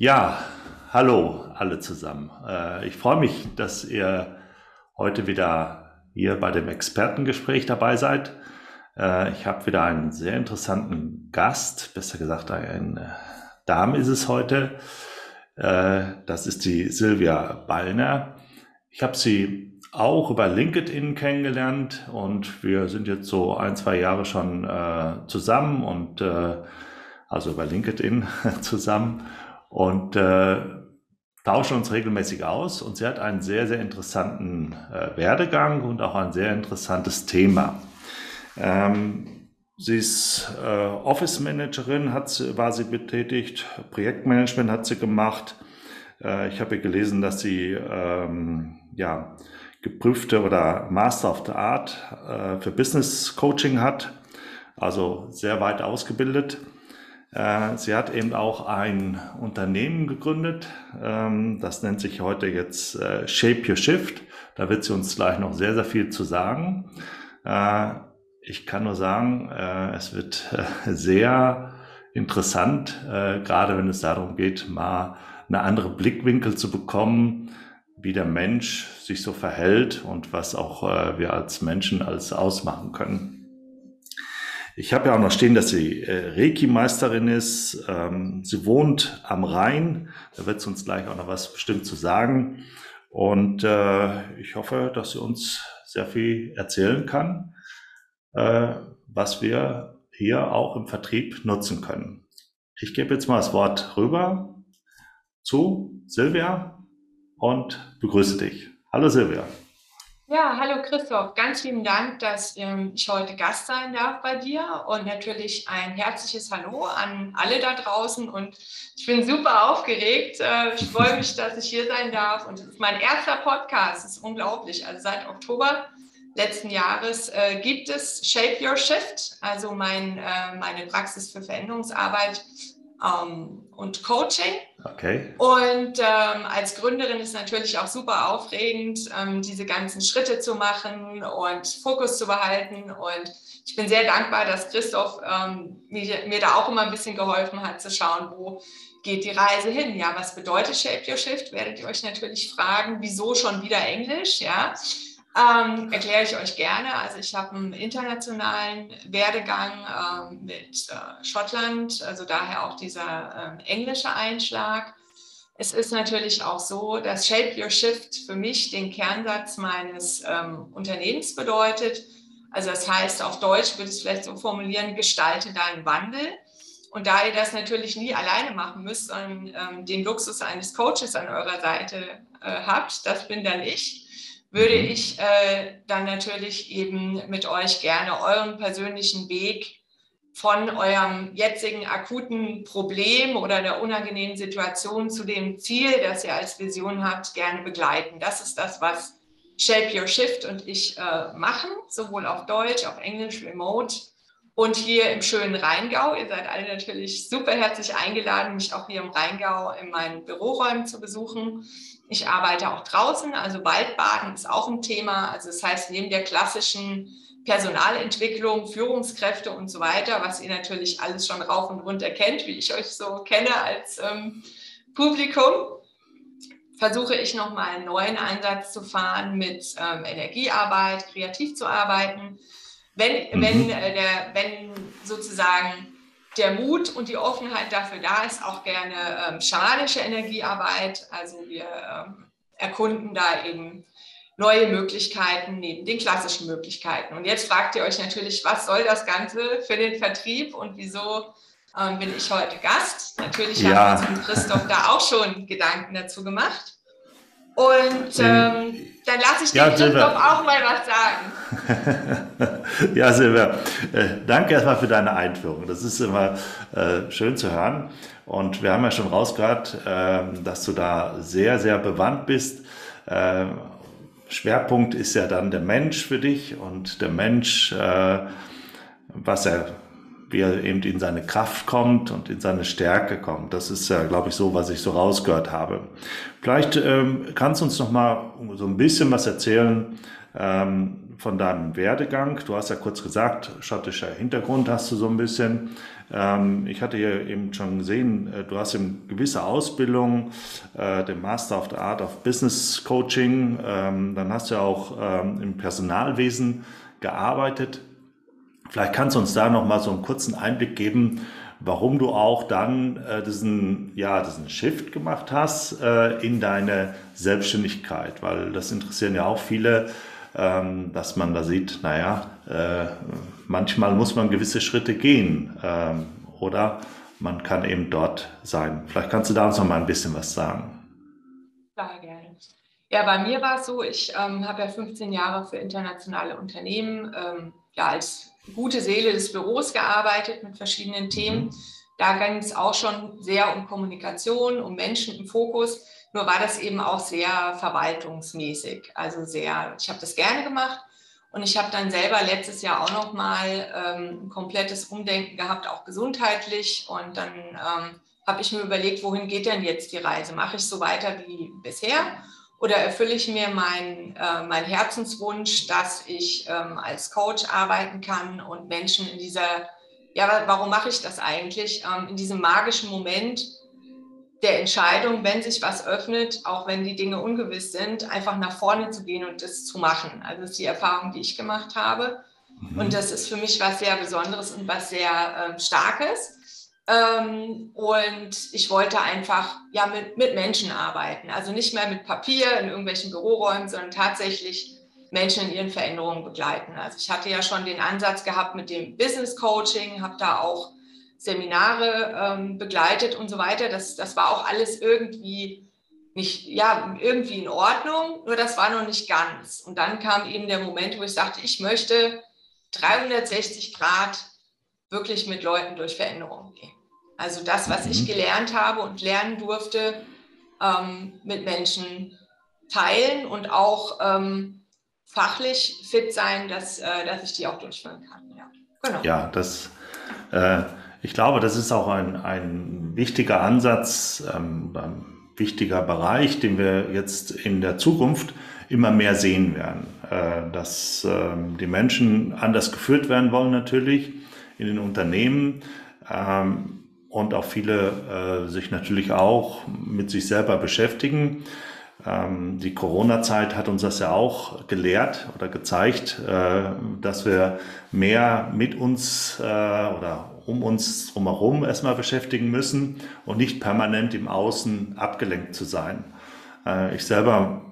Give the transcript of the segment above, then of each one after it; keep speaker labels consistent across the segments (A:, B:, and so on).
A: Ja, hallo alle zusammen. Äh, ich freue mich, dass ihr heute wieder hier bei dem Expertengespräch dabei seid. Äh, ich habe wieder einen sehr interessanten Gast, besser gesagt eine Dame ist es heute. Äh, das ist die Silvia Ballner. Ich habe sie auch über LinkedIn kennengelernt und wir sind jetzt so ein, zwei Jahre schon zusammen und also über LinkedIn zusammen und äh, tauschen uns regelmäßig aus. Und sie hat einen sehr, sehr interessanten äh, Werdegang und auch ein sehr interessantes Thema. Ähm, sie ist äh, Office Managerin, hat, war sie betätigt, Projektmanagement hat sie gemacht. Äh, ich habe gelesen, dass sie ähm, ja, geprüfte oder Master of the Art äh, für Business Coaching hat, also sehr weit ausgebildet. Äh, sie hat eben auch ein Unternehmen gegründet, ähm, das nennt sich heute jetzt äh, Shape Your Shift. Da wird sie uns gleich noch sehr, sehr viel zu sagen. Äh, ich kann nur sagen, es wird sehr interessant, gerade wenn es darum geht, mal eine andere Blickwinkel zu bekommen, wie der Mensch sich so verhält und was auch wir als Menschen alles ausmachen können. Ich habe ja auch noch stehen, dass sie äh, Reiki-Meisterin ist. Ähm, sie wohnt am Rhein. Da wird sie uns gleich auch noch was bestimmt zu sagen. Und äh, ich hoffe, dass sie uns sehr viel erzählen kann, äh, was wir hier auch im Vertrieb nutzen können. Ich gebe jetzt mal das Wort rüber zu Silvia und begrüße dich. Hallo Silvia.
B: Ja, hallo Christoph. Ganz vielen Dank, dass ähm, ich heute Gast sein darf bei dir und natürlich ein herzliches Hallo an alle da draußen. Und ich bin super aufgeregt. Äh, ich freue mich, dass ich hier sein darf. Und es ist mein erster Podcast. Das ist unglaublich. Also seit Oktober letzten Jahres äh, gibt es Shape Your Shift, also mein, äh, meine Praxis für Veränderungsarbeit ähm, und Coaching.
A: Okay.
B: Und ähm, als Gründerin ist natürlich auch super aufregend, ähm, diese ganzen Schritte zu machen und Fokus zu behalten. Und ich bin sehr dankbar, dass Christoph ähm, mir, mir da auch immer ein bisschen geholfen hat, zu schauen, wo geht die Reise hin? Ja, was bedeutet Shape Your Shift? Werdet ihr euch natürlich fragen, wieso schon wieder Englisch? Ja, ähm, erkläre ich euch gerne. Also ich habe einen internationalen Werdegang ähm, mit äh, Schottland, also daher auch dieser ähm, englische Einschlag. Es ist natürlich auch so, dass Shape Your Shift für mich den Kernsatz meines ähm, Unternehmens bedeutet. Also das heißt, auf Deutsch würde ich es vielleicht so formulieren, gestalte deinen Wandel. Und da ihr das natürlich nie alleine machen müsst, sondern ähm, den Luxus eines Coaches an eurer Seite äh, habt, das bin dann ich, würde mhm. ich äh, dann natürlich eben mit euch gerne euren persönlichen Weg von eurem jetzigen akuten Problem oder der unangenehmen Situation zu dem Ziel, das ihr als Vision habt, gerne begleiten. Das ist das, was Shape Your Shift und ich äh, machen, sowohl auf Deutsch, auf Englisch, Remote und hier im schönen Rheingau. Ihr seid alle natürlich super herzlich eingeladen, mich auch hier im Rheingau in meinen Büroräumen zu besuchen. Ich arbeite auch draußen, also Waldbaden ist auch ein Thema. Also das heißt, neben der klassischen Personalentwicklung, Führungskräfte und so weiter, was ihr natürlich alles schon rauf und runter kennt, wie ich euch so kenne als ähm, Publikum, versuche ich nochmal einen neuen Ansatz zu fahren mit ähm, Energiearbeit, kreativ zu arbeiten. Wenn, mhm. wenn, äh, der, wenn sozusagen der Mut und die Offenheit dafür da ist, auch gerne ähm, schamanische Energiearbeit. Also wir ähm, erkunden da eben neue Möglichkeiten neben den klassischen Möglichkeiten. Und jetzt fragt ihr euch natürlich, was soll das Ganze für den Vertrieb und wieso ähm, bin ich heute Gast? Natürlich ja. haben wir uns mit Christoph da auch schon Gedanken dazu gemacht. Und ähm, dann lasse ich ja, Christoph auch mal was
A: sagen. ja, Silvia, äh, danke erstmal für deine Einführung. Das ist immer äh, schön zu hören. Und wir haben ja schon rausgehört, äh, dass du da sehr, sehr bewandt bist. Äh, Schwerpunkt ist ja dann der Mensch für dich und der Mensch, äh, was er wie er eben in seine Kraft kommt und in seine Stärke kommt. Das ist ja, glaube ich, so, was ich so rausgehört habe. Vielleicht ähm, kannst du uns noch mal so ein bisschen was erzählen ähm, von deinem Werdegang. Du hast ja kurz gesagt, schottischer Hintergrund hast du so ein bisschen. Ähm, ich hatte ja eben schon gesehen, äh, du hast eben gewisse Ausbildung, äh, den Master of the Art of Business Coaching. Ähm, dann hast du ja auch ähm, im Personalwesen gearbeitet. Vielleicht kannst du uns da noch mal so einen kurzen Einblick geben, warum du auch dann äh, diesen, ja, diesen Shift gemacht hast äh, in deine Selbstständigkeit, weil das interessieren ja auch viele, ähm, dass man da sieht, naja, äh, manchmal muss man gewisse Schritte gehen ähm, oder man kann eben dort sein. Vielleicht kannst du da uns noch mal ein bisschen was sagen.
B: Klar, gerne. Ja, bei mir war es so, ich ähm, habe ja 15 Jahre für internationale Unternehmen ähm, ja, als gute Seele des Büros gearbeitet mit verschiedenen mhm. Themen. Da ging es auch schon sehr um Kommunikation, um Menschen im Fokus. Nur war das eben auch sehr verwaltungsmäßig. Also sehr, ich habe das gerne gemacht. Und ich habe dann selber letztes Jahr auch noch mal ähm, ein komplettes Umdenken gehabt, auch gesundheitlich. Und dann ähm, habe ich mir überlegt, wohin geht denn jetzt die Reise? Mache ich so weiter wie bisher? Oder erfülle ich mir meinen äh, mein Herzenswunsch, dass ich ähm, als Coach arbeiten kann und Menschen in dieser, ja, warum mache ich das eigentlich? Ähm, in diesem magischen Moment der Entscheidung, wenn sich was öffnet, auch wenn die Dinge ungewiss sind, einfach nach vorne zu gehen und das zu machen. Also das ist die Erfahrung, die ich gemacht habe. Mhm. Und das ist für mich was sehr Besonderes und was sehr ähm, Starkes. Ähm, und ich wollte einfach ja, mit, mit Menschen arbeiten. Also nicht mehr mit Papier in irgendwelchen Büroräumen, sondern tatsächlich Menschen in ihren Veränderungen begleiten. Also ich hatte ja schon den Ansatz gehabt mit dem Business Coaching, habe da auch Seminare ähm, begleitet und so weiter. Das, das war auch alles irgendwie nicht, ja, irgendwie in Ordnung, nur das war noch nicht ganz. Und dann kam eben der Moment, wo ich sagte, ich möchte 360 Grad wirklich mit Leuten durch Veränderungen gehen. Also das, was ich mhm. gelernt habe und lernen durfte, ähm, mit Menschen teilen und auch ähm, fachlich fit sein, dass, äh, dass ich die auch durchführen kann.
A: Ja, genau. ja das, äh, ich glaube, das ist auch ein, ein wichtiger Ansatz, ähm, ein wichtiger Bereich, den wir jetzt in der Zukunft immer mehr sehen werden. Äh, dass äh, die Menschen anders geführt werden wollen natürlich in den Unternehmen. Ähm, und auch viele äh, sich natürlich auch mit sich selber beschäftigen. Ähm, die Corona-Zeit hat uns das ja auch gelehrt oder gezeigt, äh, dass wir mehr mit uns äh, oder um uns drumherum erstmal beschäftigen müssen und nicht permanent im Außen abgelenkt zu sein. Äh, ich selber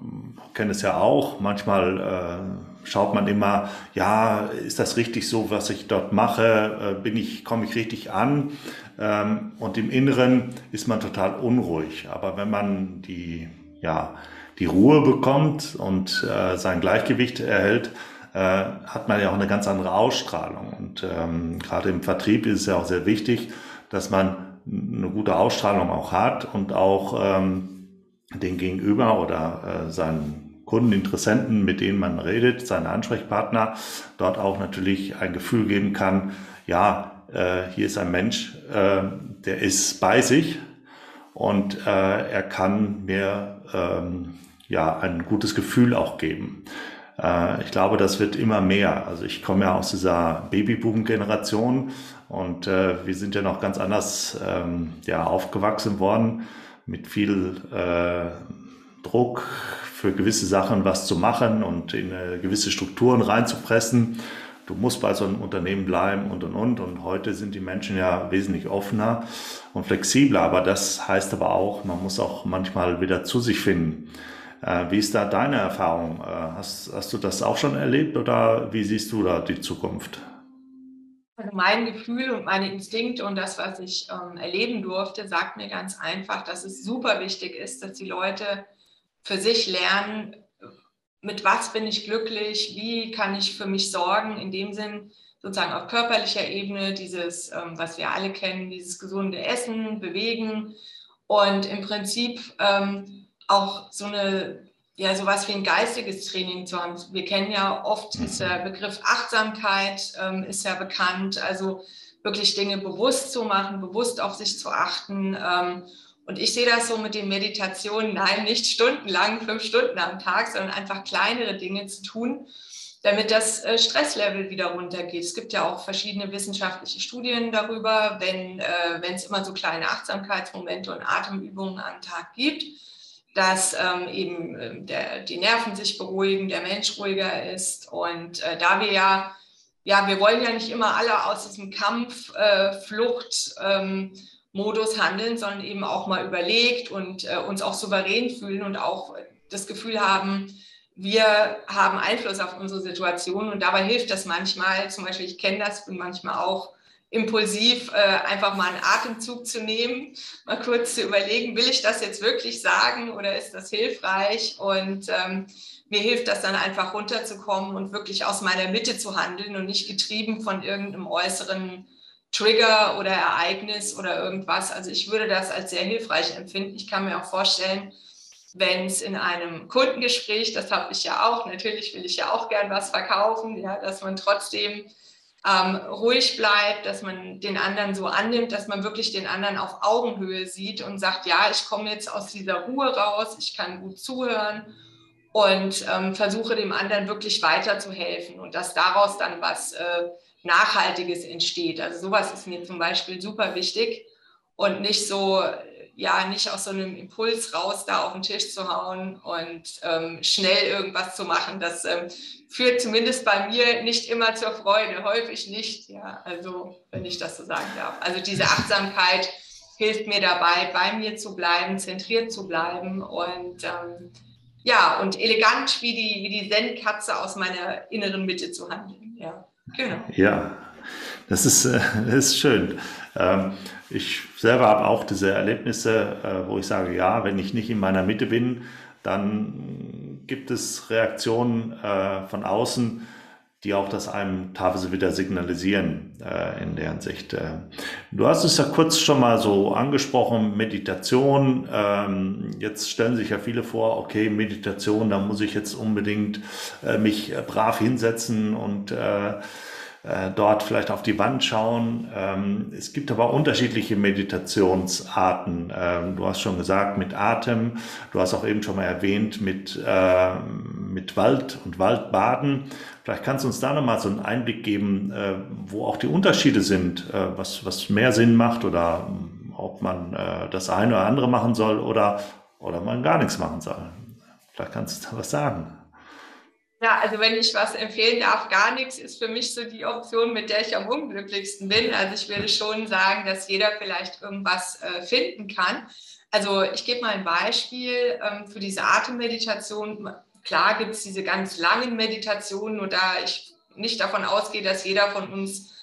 A: kenne es ja auch. Manchmal äh, schaut man immer, ja, ist das richtig so, was ich dort mache? Äh, bin ich, komme ich richtig an? Ähm, und im Inneren ist man total unruhig. Aber wenn man die, ja, die Ruhe bekommt und äh, sein Gleichgewicht erhält, äh, hat man ja auch eine ganz andere Ausstrahlung. Und ähm, gerade im Vertrieb ist es ja auch sehr wichtig, dass man eine gute Ausstrahlung auch hat und auch ähm, den Gegenüber oder äh, seinen Kunden, Interessenten, mit denen man redet, seine Ansprechpartner, dort auch natürlich ein Gefühl geben kann, ja, äh, hier ist ein Mensch, äh, der ist bei sich und äh, er kann mir ähm, ja ein gutes Gefühl auch geben. Äh, ich glaube, das wird immer mehr. Also ich komme ja aus dieser Babyboom-Generation und äh, wir sind ja noch ganz anders ähm, ja, aufgewachsen worden mit viel äh, Druck für gewisse Sachen was zu machen und in gewisse Strukturen reinzupressen du musst bei so einem Unternehmen bleiben und und und. Und heute sind die Menschen ja wesentlich offener und flexibler. Aber das heißt aber auch, man muss auch manchmal wieder zu sich finden. Äh, wie ist da deine Erfahrung? Äh, hast, hast du das auch schon erlebt oder wie siehst du da die Zukunft?
B: Also mein Gefühl und meine Instinkte und das, was ich ähm, erleben durfte, sagt mir ganz einfach, dass es super wichtig ist, dass die Leute für sich lernen, mit was bin ich glücklich, wie kann ich für mich sorgen, in dem Sinn sozusagen auf körperlicher Ebene, dieses, ähm, was wir alle kennen, dieses gesunde Essen, Bewegen und im Prinzip ähm, auch so eine, ja, sowas wie ein geistiges Training zu haben. Wir kennen ja oft, ist der Begriff Achtsamkeit, ähm, ist ja bekannt, also wirklich Dinge bewusst zu machen, bewusst auf sich zu achten. Ähm, und ich sehe das so mit den Meditationen, nein, nicht stundenlang, fünf Stunden am Tag, sondern einfach kleinere Dinge zu tun, damit das äh, Stresslevel wieder runtergeht. Es gibt ja auch verschiedene wissenschaftliche Studien darüber, wenn äh, es immer so kleine Achtsamkeitsmomente und Atemübungen am Tag gibt, dass ähm, eben äh, der, die Nerven sich beruhigen, der Mensch ruhiger ist. Und äh, da wir ja, ja, wir wollen ja nicht immer alle aus diesem Kampf, äh, Flucht, ähm, Modus handeln, sondern eben auch mal überlegt und äh, uns auch souverän fühlen und auch das Gefühl haben, wir haben Einfluss auf unsere Situation und dabei hilft das manchmal, zum Beispiel ich kenne das, bin manchmal auch impulsiv, äh, einfach mal einen Atemzug zu nehmen, mal kurz zu überlegen, will ich das jetzt wirklich sagen oder ist das hilfreich? Und ähm, mir hilft das dann einfach runterzukommen und wirklich aus meiner Mitte zu handeln und nicht getrieben von irgendeinem äußeren Trigger oder Ereignis oder irgendwas. Also ich würde das als sehr hilfreich empfinden. Ich kann mir auch vorstellen, wenn es in einem Kundengespräch, das habe ich ja auch, natürlich will ich ja auch gern was verkaufen, ja, dass man trotzdem ähm, ruhig bleibt, dass man den anderen so annimmt, dass man wirklich den anderen auf Augenhöhe sieht und sagt, ja, ich komme jetzt aus dieser Ruhe raus, ich kann gut zuhören und ähm, versuche dem anderen wirklich weiterzuhelfen und dass daraus dann was äh, Nachhaltiges entsteht. Also sowas ist mir zum Beispiel super wichtig und nicht so ja nicht aus so einem Impuls raus da auf den Tisch zu hauen und ähm, schnell irgendwas zu machen. Das ähm, führt zumindest bei mir nicht immer zur Freude, häufig nicht. Ja, also wenn ich das so sagen darf. Also diese Achtsamkeit hilft mir dabei, bei mir zu bleiben, zentriert zu bleiben und ähm, ja und elegant wie die wie die Zen-Katze aus meiner inneren Mitte zu handeln.
A: Genau. Ja, das ist, äh, das ist schön. Ähm, ich selber habe auch diese Erlebnisse, äh, wo ich sage, ja, wenn ich nicht in meiner Mitte bin, dann gibt es Reaktionen äh, von außen, die auch das einem teilweise wieder signalisieren äh, in der Hinsicht. Du hast es ja kurz schon mal so angesprochen, Meditation. Ähm, jetzt stellen sich ja viele vor, okay, Meditation, da muss ich jetzt unbedingt mich brav hinsetzen und äh, dort vielleicht auf die Wand schauen. Ähm, es gibt aber unterschiedliche Meditationsarten. Ähm, du hast schon gesagt, mit Atem. Du hast auch eben schon mal erwähnt, mit, äh, mit Wald und Waldbaden. Vielleicht kannst du uns da nochmal so einen Einblick geben, äh, wo auch die Unterschiede sind, äh, was, was mehr Sinn macht oder ähm, ob man äh, das eine oder andere machen soll oder, oder man gar nichts machen soll. Vielleicht kannst du da was sagen.
B: Ja, also wenn ich was empfehlen darf, gar nichts ist für mich so die Option, mit der ich am unglücklichsten bin. Also ich würde schon sagen, dass jeder vielleicht irgendwas äh, finden kann. Also ich gebe mal ein Beispiel ähm, für diese Atemmeditation. Klar gibt es diese ganz langen Meditationen, nur da ich nicht davon ausgehe, dass jeder von uns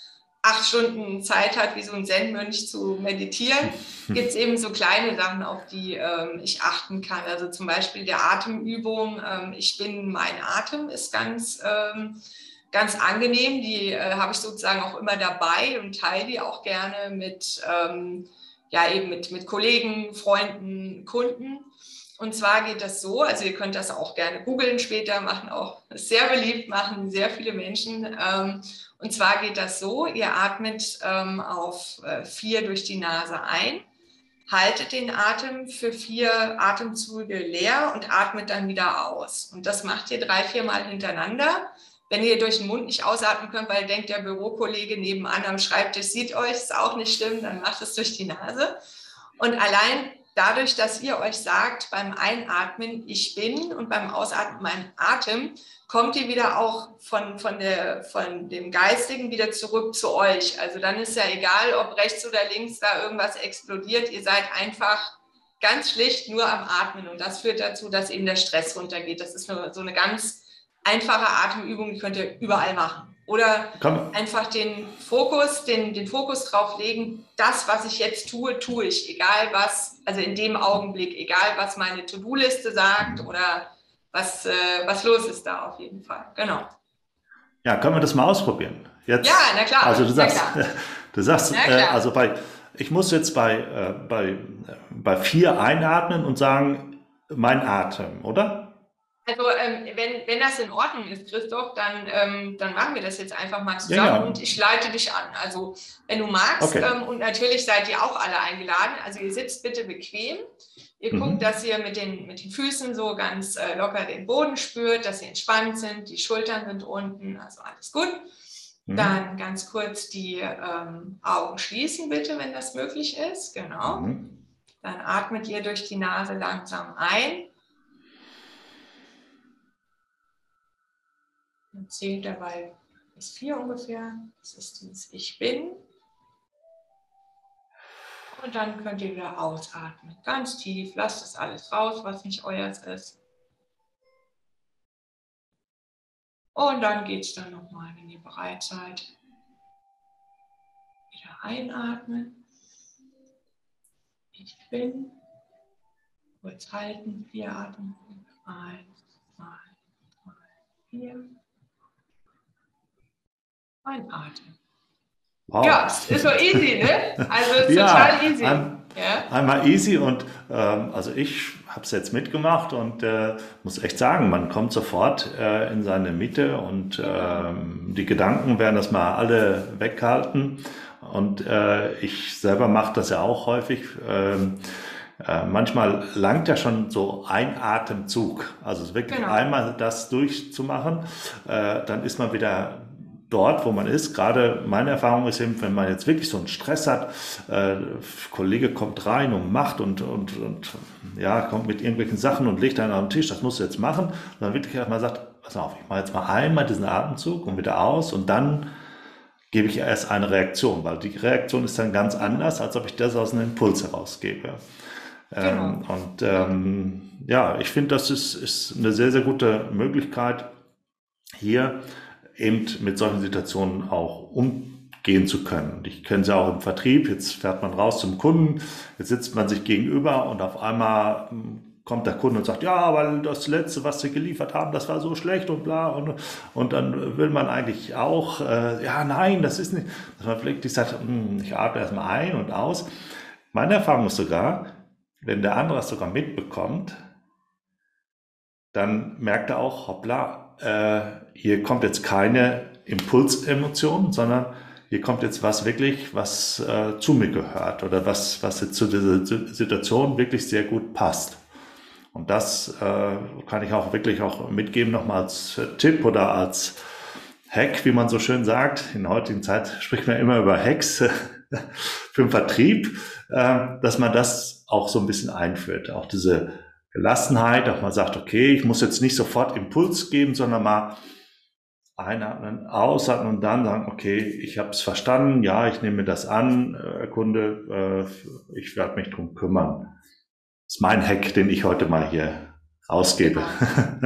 B: acht Stunden Zeit hat, wie so ein Zen-Mönch zu meditieren, gibt es eben so kleine Sachen, auf die ähm, ich achten kann. Also zum Beispiel der Atemübung. Ähm, ich bin mein Atem ist ganz, ähm, ganz angenehm. Die äh, habe ich sozusagen auch immer dabei und teile die auch gerne mit, ähm, ja, eben mit, mit Kollegen, Freunden, Kunden. Und zwar geht das so, also ihr könnt das auch gerne googeln später, machen auch sehr beliebt, machen sehr viele Menschen. Und zwar geht das so, ihr atmet ähm, auf äh, vier durch die Nase ein, haltet den Atem für vier Atemzüge leer und atmet dann wieder aus. Und das macht ihr drei, vier Mal hintereinander. Wenn ihr durch den Mund nicht ausatmen könnt, weil denkt der Bürokollege nebenan am Schreibtisch sieht euch, ist auch nicht schlimm, dann macht es durch die Nase. Und allein dadurch, dass ihr euch sagt beim Einatmen, ich bin und beim Ausatmen mein Atem, kommt ihr wieder auch von, von, der, von dem Geistigen wieder zurück zu euch. Also dann ist ja egal, ob rechts oder links da irgendwas explodiert. Ihr seid einfach ganz schlicht nur am Atmen und das führt dazu, dass eben der Stress runtergeht. Das ist nur so eine ganz einfache Atemübung, die könnt ihr überall machen. Oder Komm. einfach den Fokus, den, den Fokus drauf legen, das, was ich jetzt tue, tue ich, egal was, also in dem Augenblick, egal was meine To-Do-Liste sagt oder was, äh, was los ist da auf jeden Fall. Genau.
A: Ja, können wir das mal ausprobieren?
B: Jetzt, ja, na klar.
A: Also du sagst, du sagst äh, also bei, ich muss jetzt bei, äh, bei, bei vier einatmen und sagen, mein Atem, oder?
B: Also ähm, wenn, wenn das in Ordnung ist, Christoph, dann, ähm, dann machen wir das jetzt einfach mal zusammen ja, ja. und ich leite dich an. Also wenn du magst okay. ähm, und natürlich seid ihr auch alle eingeladen. Also ihr sitzt bitte bequem. Ihr mhm. guckt, dass ihr mit den, mit den Füßen so ganz äh, locker den Boden spürt, dass sie entspannt sind, die Schultern sind unten, also alles gut. Mhm. Dann ganz kurz die ähm, Augen schließen, bitte, wenn das möglich ist. Genau. Mhm. Dann atmet ihr durch die Nase langsam ein Und zählt dabei bis vier ungefähr. Das ist dieses Ich bin. Und dann könnt ihr wieder ausatmen. Ganz tief. Lasst das alles raus, was nicht euers ist. Und dann geht es dann nochmal, wenn ihr bereit seid. Wieder einatmen. Ich bin. Kurz halten. Vier Atmen. Eins, zwei, drei, vier einatmen. Wow. Ja, ist so easy, ne? Also ist ja, total easy. Ein,
A: ja? Einmal easy und ähm, also ich habe es jetzt mitgemacht und äh, muss echt sagen, man kommt sofort äh, in seine Mitte und ähm, die Gedanken werden das mal alle weggehalten. Und äh, ich selber mache das ja auch häufig. Ähm, äh, manchmal langt ja schon so ein Atemzug, also wirklich genau. einmal das durchzumachen, äh, dann ist man wieder dort, wo man ist. Gerade meine Erfahrung ist eben, wenn man jetzt wirklich so einen Stress hat, äh, Kollege kommt rein und macht und, und, und ja, kommt mit irgendwelchen Sachen und legt dann auf den Tisch, das musst du jetzt machen. Und dann wirklich erstmal sagt, pass auf, ich mache jetzt mal einmal diesen Atemzug und wieder aus und dann gebe ich erst eine Reaktion, weil die Reaktion ist dann ganz anders, als ob ich das aus einem Impuls herausgebe. Ähm, genau. und ähm, ja, ich finde, das ist, ist eine sehr, sehr gute Möglichkeit, hier eben mit solchen Situationen auch umgehen zu können. Und ich kenne ja auch im Vertrieb. Jetzt fährt man raus zum Kunden, jetzt sitzt man sich gegenüber und auf einmal hm, kommt der Kunde und sagt, ja, weil das letzte, was sie geliefert haben, das war so schlecht und bla. Und, und dann will man eigentlich auch, äh, ja, nein, das ist nicht, dass man vielleicht sagt, hm, ich atme erstmal ein und aus. Meine Erfahrung ist sogar, wenn der andere es sogar mitbekommt, dann merkt er auch, hoppla, äh, hier kommt jetzt keine Impulsemotion, sondern hier kommt jetzt was wirklich, was äh, zu mir gehört oder was, was jetzt zu dieser Situation wirklich sehr gut passt. Und das äh, kann ich auch wirklich auch mitgeben, nochmal als Tipp oder als Hack, wie man so schön sagt. In der heutigen Zeit spricht man immer über Hacks für den Vertrieb, äh, dass man das auch so ein bisschen einführt. Auch diese Gelassenheit, auch mal sagt, okay, ich muss jetzt nicht sofort Impuls geben, sondern mal einatmen, ausatmen und dann sagen, okay, ich habe es verstanden, ja, ich nehme das an, äh, Kunde, äh, ich werde mich drum kümmern. Das ist mein Hack, den ich heute mal hier ausgebe.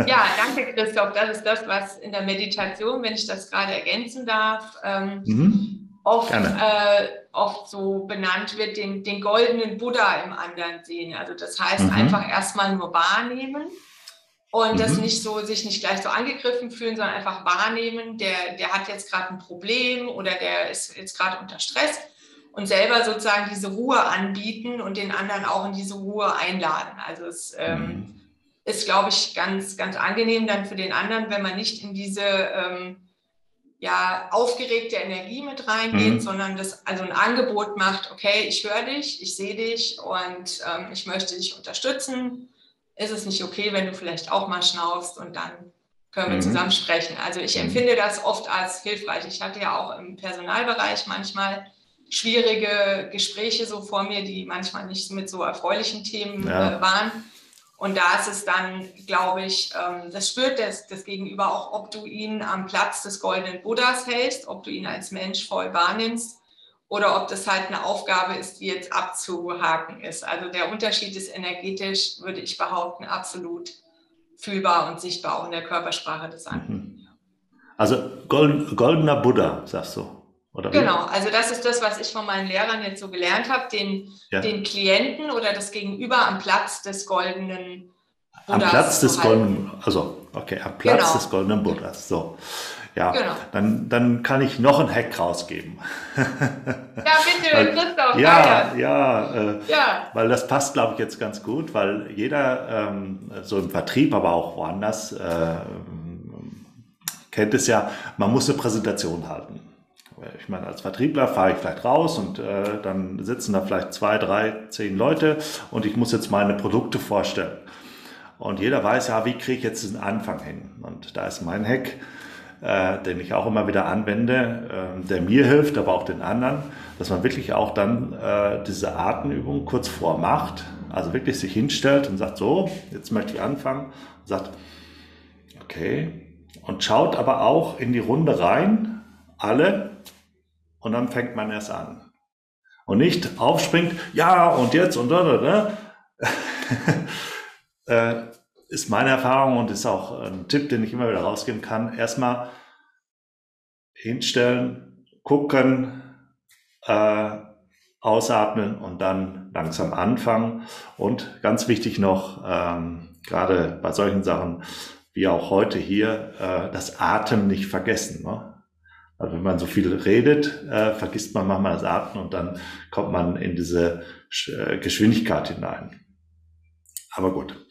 B: Ja, danke Christoph. Das ist das, was in der Meditation, wenn ich das gerade ergänzen darf, ähm, mhm oft, äh, oft so benannt wird, den, den goldenen Buddha im anderen sehen. Also das heißt mhm. einfach erstmal nur wahrnehmen und mhm. das nicht so, sich nicht gleich so angegriffen fühlen, sondern einfach wahrnehmen, der, der hat jetzt gerade ein Problem oder der ist jetzt gerade unter Stress und selber sozusagen diese Ruhe anbieten und den anderen auch in diese Ruhe einladen. Also es ähm, mhm. ist, glaube ich, ganz, ganz angenehm dann für den anderen, wenn man nicht in diese ähm, ja, aufgeregte Energie mit reingeht, mhm. sondern das also ein Angebot macht, okay, ich höre dich, ich sehe dich und ähm, ich möchte dich unterstützen. Ist es nicht okay, wenn du vielleicht auch mal schnaufst und dann können wir mhm. zusammen sprechen. Also ich mhm. empfinde das oft als hilfreich. Ich hatte ja auch im Personalbereich manchmal schwierige Gespräche so vor mir, die manchmal nicht mit so erfreulichen Themen ja. äh, waren. Und da ist es dann, glaube ich, ähm, das spürt das, das Gegenüber auch, ob du ihn am Platz des goldenen Buddhas hältst, ob du ihn als Mensch voll wahrnimmst oder ob das halt eine Aufgabe ist, die jetzt abzuhaken ist. Also der Unterschied ist energetisch, würde ich behaupten, absolut fühlbar und sichtbar auch in der Körpersprache des anderen. Mhm.
A: Also goldener Buddha, sagst du.
B: Oder genau, also das ist das, was ich von meinen Lehrern jetzt so gelernt habe, den, ja. den Klienten oder das Gegenüber am Platz des goldenen
A: Buddhas am Platz des goldenen, also okay, am Platz genau. des goldenen Buddhas. So. Ja, genau. dann, dann kann ich noch ein Hack rausgeben.
B: Ja, bitte, Christoph.
A: Ja, ja, äh, ja, weil das passt, glaube ich, jetzt ganz gut, weil jeder, ähm, so im Vertrieb, aber auch woanders, äh, kennt es ja, man muss eine Präsentation halten. Ich meine, als Vertriebler fahre ich vielleicht raus und äh, dann sitzen da vielleicht zwei, drei, zehn Leute und ich muss jetzt meine Produkte vorstellen. Und jeder weiß ja, wie kriege ich jetzt den Anfang hin? Und da ist mein Hack, äh, den ich auch immer wieder anwende, äh, der mir hilft, aber auch den anderen, dass man wirklich auch dann äh, diese Atemübung kurz vormacht, also wirklich sich hinstellt und sagt, so, jetzt möchte ich anfangen, sagt, okay, und schaut aber auch in die Runde rein, alle, und dann fängt man erst an. Und nicht aufspringt, ja, und jetzt und da, da, da. äh, ist meine Erfahrung und ist auch ein Tipp, den ich immer wieder rausgeben kann. Erstmal hinstellen, gucken, äh, ausatmen und dann langsam anfangen. Und ganz wichtig noch, ähm, gerade bei solchen Sachen wie auch heute hier, äh, das Atem nicht vergessen. Ne? Also wenn man so viel redet, äh, vergisst man manchmal das Atmen und dann kommt man in diese äh, Geschwindigkeit hinein. Aber gut.